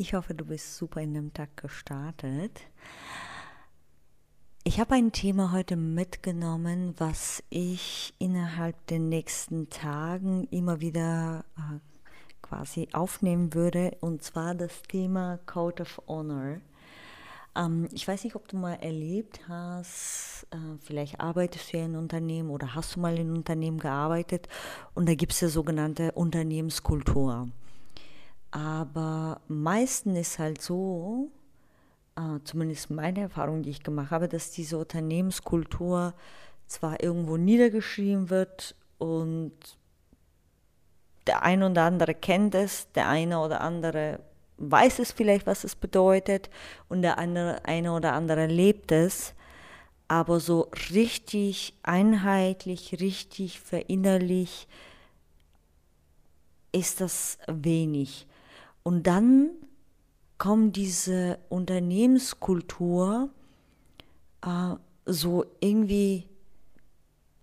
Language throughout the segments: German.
Ich hoffe, du bist super in dem Tag gestartet. Ich habe ein Thema heute mitgenommen, was ich innerhalb der nächsten Tagen immer wieder äh, quasi aufnehmen würde, und zwar das Thema Code of Honor. Ähm, ich weiß nicht, ob du mal erlebt hast, äh, vielleicht arbeitest du ja in einem Unternehmen oder hast du mal in einem Unternehmen gearbeitet und da gibt es ja sogenannte Unternehmenskultur. Aber meistens ist halt so, äh, zumindest meine Erfahrung, die ich gemacht habe, dass diese Unternehmenskultur zwar irgendwo niedergeschrieben wird und der eine oder andere kennt es, der eine oder andere weiß es vielleicht, was es bedeutet und der andere, eine oder andere lebt es, aber so richtig einheitlich, richtig verinnerlich ist das wenig. Und dann kommt diese Unternehmenskultur äh, so irgendwie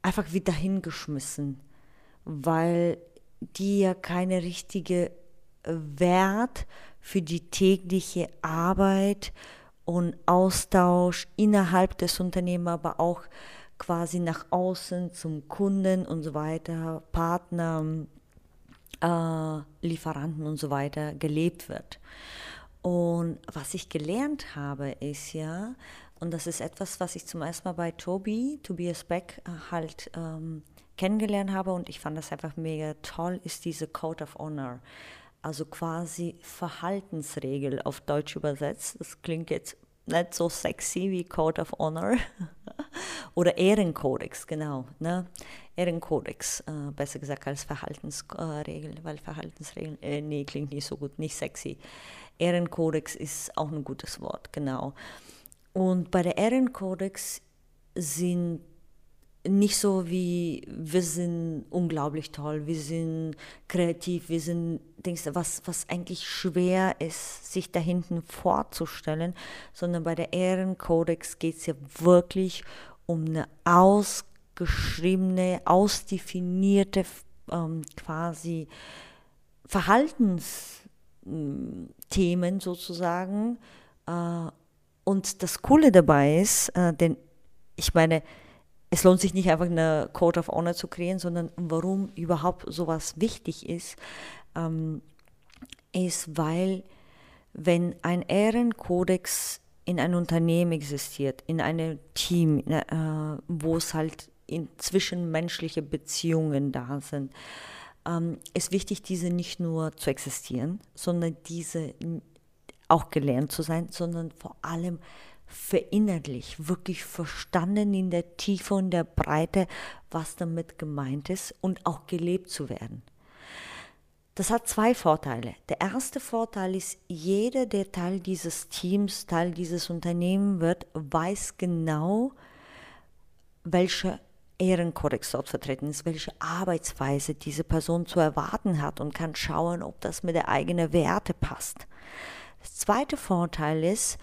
einfach wieder hingeschmissen, weil die ja keine richtige Wert für die tägliche Arbeit und Austausch innerhalb des Unternehmens, aber auch quasi nach außen zum Kunden und so weiter, Partner, äh, Lieferanten und so weiter gelebt wird. Und was ich gelernt habe, ist ja, und das ist etwas, was ich zum ersten Mal bei Tobi, Tobias Beck, äh, halt ähm, kennengelernt habe und ich fand das einfach mega toll, ist diese Code of Honor. Also quasi Verhaltensregel auf Deutsch übersetzt. Das klingt jetzt nicht so sexy wie Code of Honor oder Ehrenkodex, genau. Ne? Ehrenkodex, äh, besser gesagt als Verhaltensregel, weil Verhaltensregeln, äh, nee, klingt nicht so gut, nicht sexy. Ehrenkodex ist auch ein gutes Wort, genau. Und bei der Ehrenkodex sind nicht so wie wir sind unglaublich toll, wir sind kreativ, wir sind denkst du, was, was eigentlich schwer ist, sich da hinten vorzustellen, sondern bei der Ehrenkodex geht es ja wirklich um eine ausgeschriebene, ausdefinierte ähm, quasi Verhaltensthemen sozusagen. Äh, und das Coole dabei ist, äh, denn ich meine, es lohnt sich nicht einfach eine Code of Honor zu kreieren, sondern warum überhaupt sowas wichtig ist, ähm, ist, weil wenn ein Ehrenkodex in einem Unternehmen existiert, in einem Team, äh, wo es halt in zwischenmenschliche Beziehungen da sind, ähm, ist wichtig, diese nicht nur zu existieren, sondern diese auch gelernt zu sein, sondern vor allem verinnerlich, wirklich verstanden in der Tiefe und der Breite, was damit gemeint ist und auch gelebt zu werden. Das hat zwei Vorteile. Der erste Vorteil ist, jeder, der Teil dieses Teams, Teil dieses Unternehmens wird, weiß genau, welcher Ehrenkodex dort vertreten ist, welche Arbeitsweise diese Person zu erwarten hat und kann schauen, ob das mit der eigenen Werte passt. Der zweite Vorteil ist,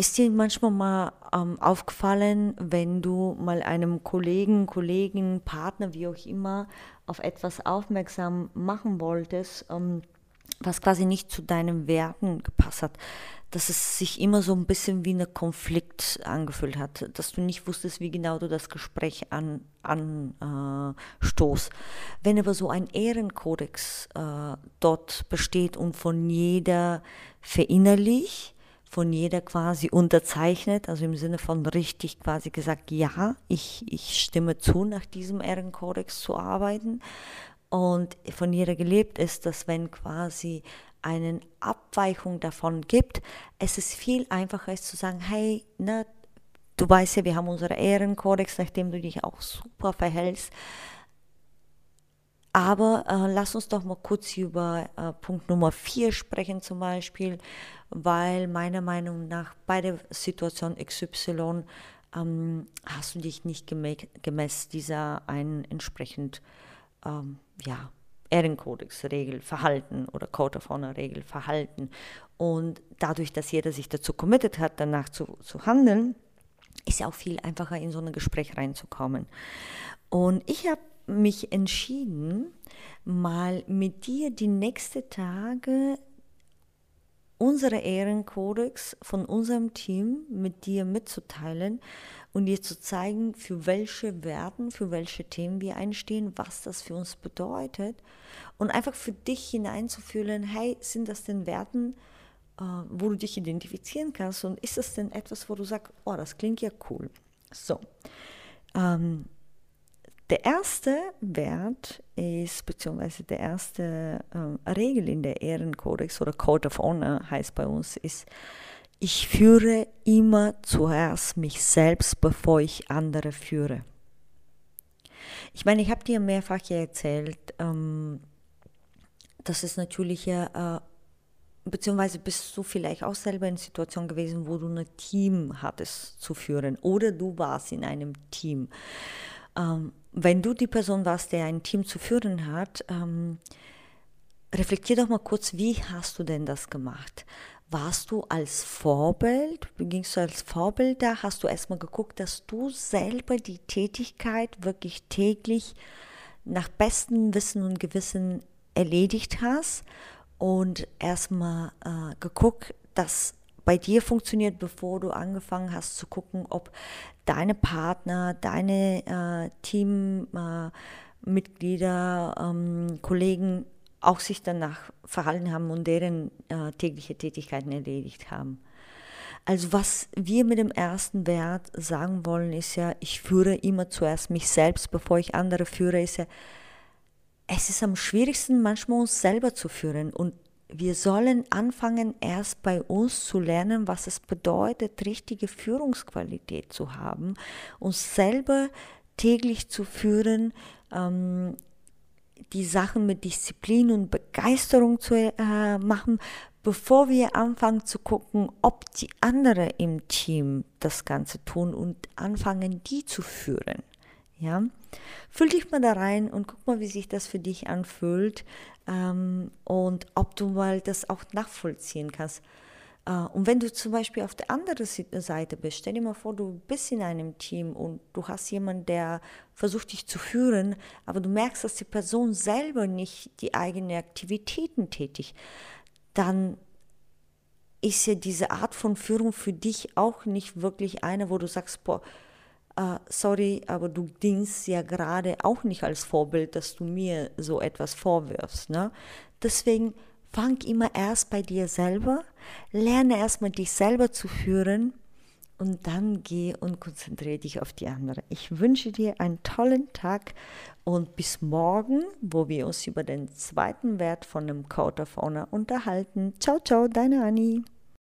ist dir manchmal mal ähm, aufgefallen, wenn du mal einem Kollegen, Kollegen, Partner, wie auch immer, auf etwas aufmerksam machen wolltest, ähm, was quasi nicht zu deinen Werten gepasst hat, dass es sich immer so ein bisschen wie ein Konflikt angefühlt hat, dass du nicht wusstest, wie genau du das Gespräch anstoßt. An, äh, Wenn aber so ein Ehrenkodex äh, dort besteht und von jeder verinnerlicht, von jeder quasi unterzeichnet, also im Sinne von richtig quasi gesagt, ja, ich, ich stimme zu, nach diesem Ehrenkodex zu arbeiten. Und von jeder gelebt ist, dass wenn quasi eine Abweichung davon gibt, es ist viel einfacher ist zu sagen, hey, ne, du weißt ja, wir haben unseren Ehrenkodex, nachdem du dich auch super verhältst, Aber äh, lass uns doch mal kurz über äh, Punkt Nummer 4 sprechen zum Beispiel, weil meiner Meinung nach bei der Situation XY ähm, hast du dich nicht gemäß dieser einen entsprechend ähm, ja, Ehrenkodex-Regel verhalten oder Code of Honor-Regel verhalten. Und dadurch, dass jeder sich dazu committed hat, danach zu, zu handeln, ist ja auch viel einfacher, in so ein Gespräch reinzukommen. Und ich habe mich entschieden, mal mit dir die nächsten Tage unsere Ehrenkodex von unserem Team mit dir mitzuteilen und dir zu zeigen, für welche Werten, für welche Themen wir einstehen, was das für uns bedeutet. Und einfach für dich hineinzufühlen, hey, sind das denn Werten, äh, wo du dich identifizieren kannst? Und ist das denn etwas, wo du sagst, oh, das klingt ja cool. So, ähm, der erste Wert ist, beziehungsweise der erste äh, Regel in der Ehrenkodex oder Code of Honor heißt bei uns, ist, ich führe immer zuerst mich selbst, bevor ich andere führe. Ich meine, ich habe dir mehrfach ja erzählt, ähm, dass es natürlich ja, äh, beziehungsweise bist du vielleicht auch selber in Situation gewesen, wo du ein Team hattest zu führen oder du warst in einem Team. Ähm, wenn du die Person warst, der ein Team zu führen hat, ähm, reflektier doch mal kurz, wie hast du denn das gemacht? Warst du als Vorbild, gingst du als Vorbild da, hast du erstmal geguckt, dass du selber die Tätigkeit wirklich täglich nach bestem Wissen und Gewissen erledigt hast und erstmal äh, geguckt, dass bei dir funktioniert, bevor du angefangen hast zu gucken, ob deine Partner, deine äh, Teammitglieder, äh, ähm, Kollegen auch sich danach verhalten haben und deren äh, tägliche Tätigkeiten erledigt haben. Also was wir mit dem ersten Wert sagen wollen, ist ja, ich führe immer zuerst mich selbst, bevor ich andere führe, ist ja, es ist am schwierigsten manchmal uns selber zu führen und wir sollen anfangen, erst bei uns zu lernen, was es bedeutet, richtige Führungsqualität zu haben, uns selber täglich zu führen, ähm, die Sachen mit Disziplin und Begeisterung zu äh, machen, bevor wir anfangen zu gucken, ob die anderen im Team das Ganze tun und anfangen, die zu führen. Ja, fühl dich mal da rein und guck mal, wie sich das für dich anfühlt ähm, und ob du mal das auch nachvollziehen kannst. Äh, und wenn du zum Beispiel auf der anderen Seite bist, stell dir mal vor, du bist in einem Team und du hast jemanden, der versucht dich zu führen, aber du merkst, dass die Person selber nicht die eigenen Aktivitäten tätigt, dann ist ja diese Art von Führung für dich auch nicht wirklich eine, wo du sagst, boah, Uh, sorry, aber du dienst ja gerade auch nicht als Vorbild, dass du mir so etwas vorwirfst. Ne? Deswegen fang immer erst bei dir selber, lerne erstmal dich selber zu führen und dann geh und konzentriere dich auf die andere. Ich wünsche dir einen tollen Tag und bis morgen, wo wir uns über den zweiten Wert von dem Code of Honor unterhalten. Ciao, ciao, deine Annie.